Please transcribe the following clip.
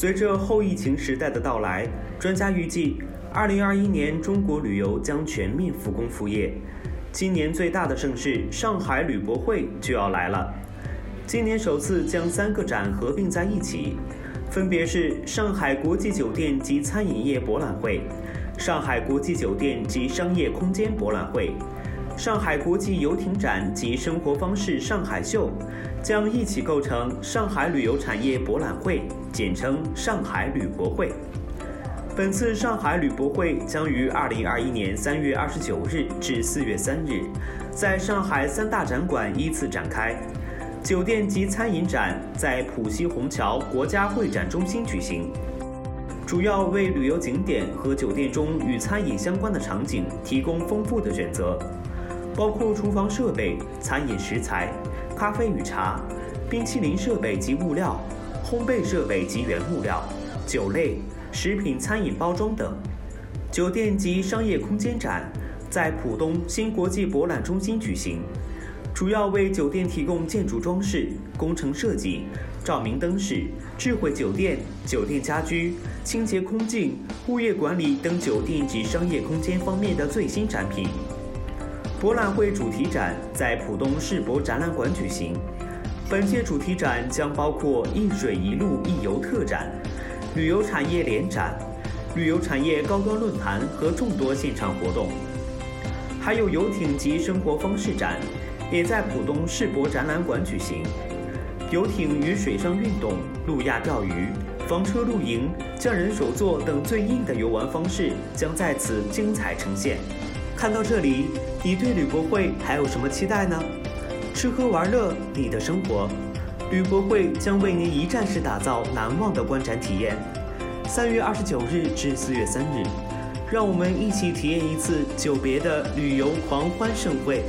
随着后疫情时代的到来，专家预计，二零二一年中国旅游将全面复工复业。今年最大的盛事——上海旅博会就要来了。今年首次将三个展合并在一起，分别是上海国际酒店及餐饮业博览会、上海国际酒店及商业空间博览会、上海国际游艇展及生活方式上海秀，将一起构成上海旅游产业博览会，简称上海旅博会。本次上海旅博会将于二零二一年三月二十九日至四月三日，在上海三大展馆依次展开。酒店及餐饮展在浦西虹桥国家会展中心举行，主要为旅游景点和酒店中与餐饮相关的场景提供丰富的选择，包括厨房设备、餐饮食材、咖啡与茶、冰淇淋设备及物料、烘焙设备及原物料、酒类。食品、餐饮包装等，酒店及商业空间展在浦东新国际博览中心举行，主要为酒店提供建筑装饰、工程设计、照明灯饰、智慧酒店、酒店家居、清洁空净、物业管理等酒店及商业空间方面的最新产品。博览会主题展在浦东世博展览馆举行，本届主题展将包括“一水一路一游”特展。旅游产业联展、旅游产业高端论坛和众多现场活动，还有游艇及生活方式展，也在浦东世博展览馆举行。游艇与水上运动、路亚钓鱼、房车露营、匠人手作等最硬的游玩方式将在此精彩呈现。看到这里，你对旅博会还有什么期待呢？吃喝玩乐，你的生活。旅博会将为您一站式打造难忘的观展体验。三月二十九日至四月三日，让我们一起体验一次久别的旅游狂欢盛会。